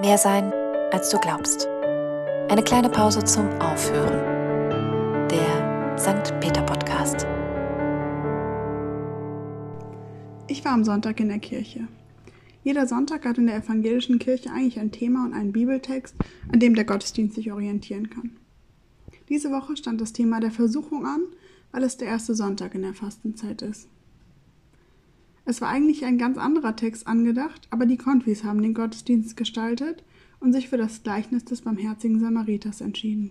Mehr sein, als du glaubst. Eine kleine Pause zum Aufhören. Der St. Peter Podcast. Ich war am Sonntag in der Kirche. Jeder Sonntag hat in der evangelischen Kirche eigentlich ein Thema und einen Bibeltext, an dem der Gottesdienst sich orientieren kann. Diese Woche stand das Thema der Versuchung an, weil es der erste Sonntag in der Fastenzeit ist. Es war eigentlich ein ganz anderer Text angedacht, aber die Konfis haben den Gottesdienst gestaltet und sich für das Gleichnis des barmherzigen Samariters entschieden.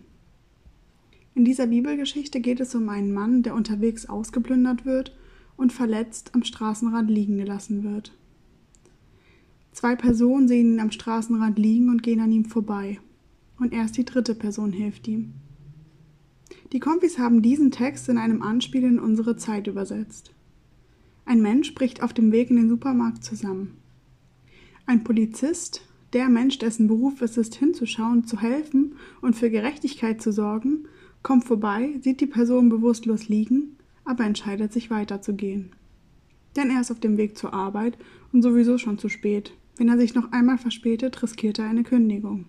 In dieser Bibelgeschichte geht es um einen Mann, der unterwegs ausgeplündert wird und verletzt am Straßenrand liegen gelassen wird. Zwei Personen sehen ihn am Straßenrand liegen und gehen an ihm vorbei. Und erst die dritte Person hilft ihm. Die Konfis haben diesen Text in einem Anspiel in unsere Zeit übersetzt. Ein Mensch bricht auf dem Weg in den Supermarkt zusammen. Ein Polizist, der Mensch, dessen Beruf es ist, hinzuschauen, zu helfen und für Gerechtigkeit zu sorgen, kommt vorbei, sieht die Person bewusstlos liegen, aber entscheidet sich weiterzugehen. Denn er ist auf dem Weg zur Arbeit und sowieso schon zu spät. Wenn er sich noch einmal verspätet, riskiert er eine Kündigung.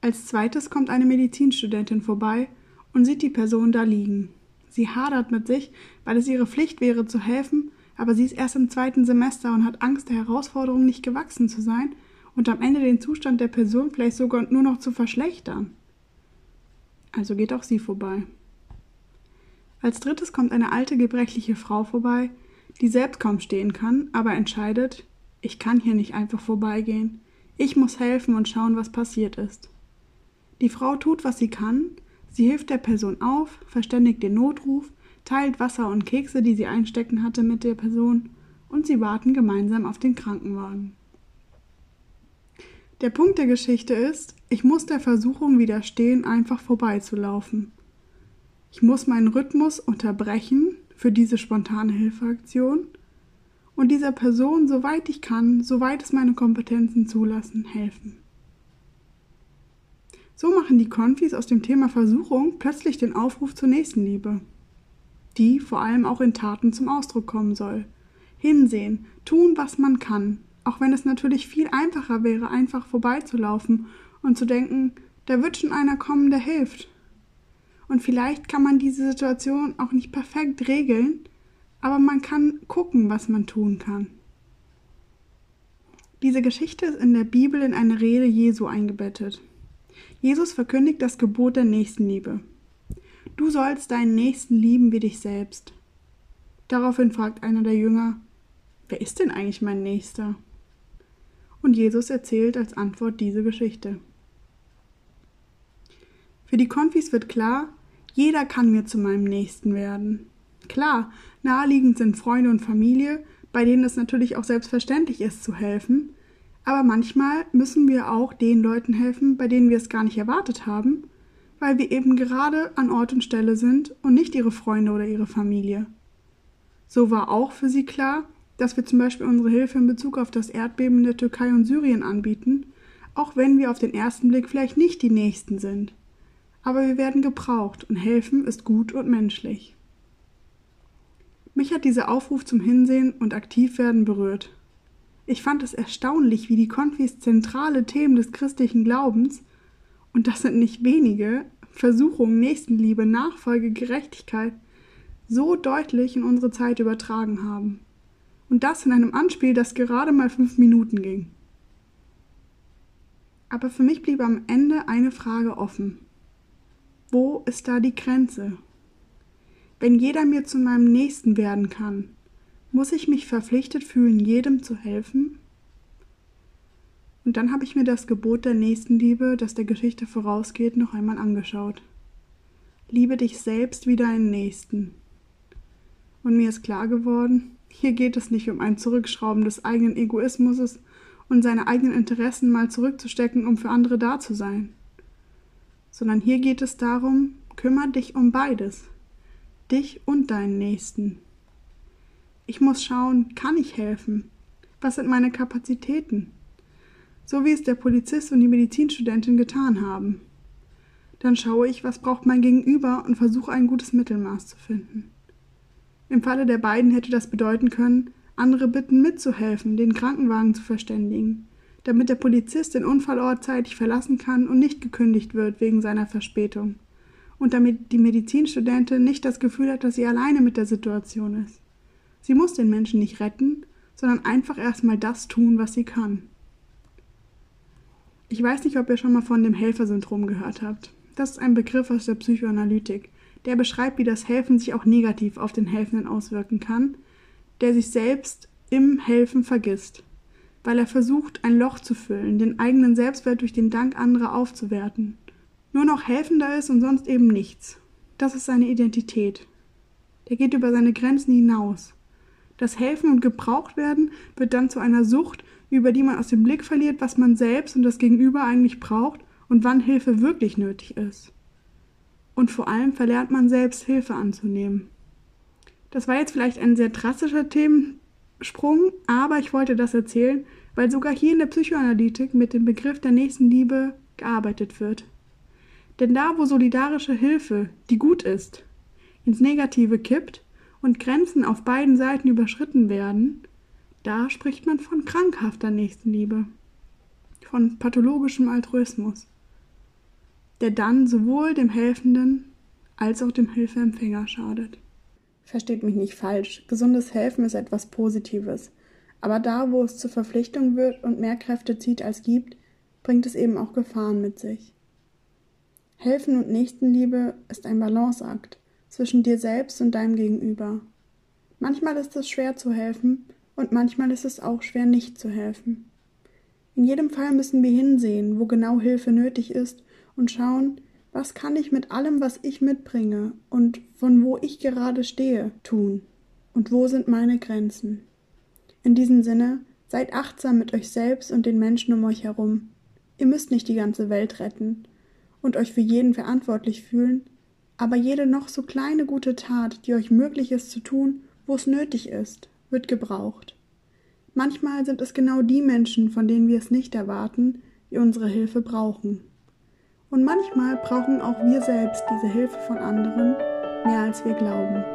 Als zweites kommt eine Medizinstudentin vorbei und sieht die Person da liegen. Sie hadert mit sich, weil es ihre Pflicht wäre zu helfen, aber sie ist erst im zweiten Semester und hat Angst, der Herausforderung nicht gewachsen zu sein und am Ende den Zustand der Person vielleicht sogar nur noch zu verschlechtern. Also geht auch sie vorbei. Als drittes kommt eine alte gebrechliche Frau vorbei, die selbst kaum stehen kann, aber entscheidet, ich kann hier nicht einfach vorbeigehen. Ich muss helfen und schauen, was passiert ist. Die Frau tut, was sie kann, Sie hilft der Person auf, verständigt den Notruf, teilt Wasser und Kekse, die sie einstecken hatte, mit der Person und sie warten gemeinsam auf den Krankenwagen. Der Punkt der Geschichte ist, ich muss der Versuchung widerstehen, einfach vorbeizulaufen. Ich muss meinen Rhythmus unterbrechen für diese spontane Hilfeaktion und dieser Person, soweit ich kann, soweit es meine Kompetenzen zulassen, helfen. So machen die Konfis aus dem Thema Versuchung plötzlich den Aufruf zur Nächstenliebe, die vor allem auch in Taten zum Ausdruck kommen soll. Hinsehen, tun, was man kann, auch wenn es natürlich viel einfacher wäre, einfach vorbeizulaufen und zu denken, da wird schon einer kommen, der hilft. Und vielleicht kann man diese Situation auch nicht perfekt regeln, aber man kann gucken, was man tun kann. Diese Geschichte ist in der Bibel in eine Rede Jesu eingebettet. Jesus verkündigt das Gebot der Nächstenliebe. Du sollst deinen Nächsten lieben wie dich selbst. Daraufhin fragt einer der Jünger, wer ist denn eigentlich mein Nächster? Und Jesus erzählt als Antwort diese Geschichte. Für die Konfis wird klar, jeder kann mir zu meinem Nächsten werden. Klar, naheliegend sind Freunde und Familie, bei denen es natürlich auch selbstverständlich ist zu helfen, aber manchmal müssen wir auch den Leuten helfen, bei denen wir es gar nicht erwartet haben, weil wir eben gerade an Ort und Stelle sind und nicht ihre Freunde oder ihre Familie. So war auch für sie klar, dass wir zum Beispiel unsere Hilfe in Bezug auf das Erdbeben in der Türkei und Syrien anbieten, auch wenn wir auf den ersten Blick vielleicht nicht die Nächsten sind. Aber wir werden gebraucht und helfen ist gut und menschlich. Mich hat dieser Aufruf zum Hinsehen und Aktivwerden berührt. Ich fand es erstaunlich, wie die Konfis zentrale Themen des christlichen Glaubens, und das sind nicht wenige, Versuchung, Nächstenliebe, Nachfolge, Gerechtigkeit, so deutlich in unsere Zeit übertragen haben. Und das in einem Anspiel, das gerade mal fünf Minuten ging. Aber für mich blieb am Ende eine Frage offen. Wo ist da die Grenze? Wenn jeder mir zu meinem Nächsten werden kann, muss ich mich verpflichtet fühlen, jedem zu helfen? Und dann habe ich mir das Gebot der Nächstenliebe, das der Geschichte vorausgeht, noch einmal angeschaut. Liebe dich selbst wie deinen Nächsten. Und mir ist klar geworden, hier geht es nicht um ein Zurückschrauben des eigenen Egoismus und seine eigenen Interessen mal zurückzustecken, um für andere da zu sein. Sondern hier geht es darum, kümmere dich um beides. Dich und deinen Nächsten. Ich muss schauen, kann ich helfen? Was sind meine Kapazitäten? So wie es der Polizist und die Medizinstudentin getan haben. Dann schaue ich, was braucht mein Gegenüber und versuche ein gutes Mittelmaß zu finden. Im Falle der beiden hätte das bedeuten können, andere bitten mitzuhelfen, den Krankenwagen zu verständigen, damit der Polizist den Unfallort zeitig verlassen kann und nicht gekündigt wird wegen seiner Verspätung. Und damit die Medizinstudentin nicht das Gefühl hat, dass sie alleine mit der Situation ist. Sie muss den Menschen nicht retten, sondern einfach erstmal das tun, was sie kann. Ich weiß nicht, ob ihr schon mal von dem Helfersyndrom gehört habt. Das ist ein Begriff aus der Psychoanalytik, der beschreibt, wie das Helfen sich auch negativ auf den Helfenden auswirken kann, der sich selbst im Helfen vergisst, weil er versucht, ein Loch zu füllen, den eigenen Selbstwert durch den Dank anderer aufzuwerten. Nur noch helfender ist und sonst eben nichts. Das ist seine Identität. Der geht über seine Grenzen hinaus. Das Helfen und gebraucht werden wird dann zu einer Sucht, über die man aus dem Blick verliert, was man selbst und das Gegenüber eigentlich braucht und wann Hilfe wirklich nötig ist. Und vor allem verlernt man selbst Hilfe anzunehmen. Das war jetzt vielleicht ein sehr drastischer Themensprung, aber ich wollte das erzählen, weil sogar hier in der Psychoanalytik mit dem Begriff der Nächstenliebe gearbeitet wird. Denn da, wo solidarische Hilfe, die gut ist, ins Negative kippt und Grenzen auf beiden Seiten überschritten werden, da spricht man von krankhafter Nächstenliebe, von pathologischem Altruismus, der dann sowohl dem Helfenden als auch dem Hilfeempfänger schadet. Versteht mich nicht falsch, gesundes Helfen ist etwas Positives, aber da, wo es zur Verpflichtung wird und mehr Kräfte zieht als gibt, bringt es eben auch Gefahren mit sich. Helfen und Nächstenliebe ist ein Balanceakt zwischen dir selbst und deinem Gegenüber. Manchmal ist es schwer zu helfen, und manchmal ist es auch schwer, nicht zu helfen. In jedem Fall müssen wir hinsehen, wo genau Hilfe nötig ist und schauen, was kann ich mit allem, was ich mitbringe und von wo ich gerade stehe, tun und wo sind meine Grenzen. In diesem Sinne, seid achtsam mit euch selbst und den Menschen um euch herum. Ihr müsst nicht die ganze Welt retten und euch für jeden verantwortlich fühlen, aber jede noch so kleine gute Tat, die euch möglich ist zu tun, wo es nötig ist, wird gebraucht. Manchmal sind es genau die Menschen, von denen wir es nicht erwarten, die unsere Hilfe brauchen. Und manchmal brauchen auch wir selbst diese Hilfe von anderen mehr als wir glauben.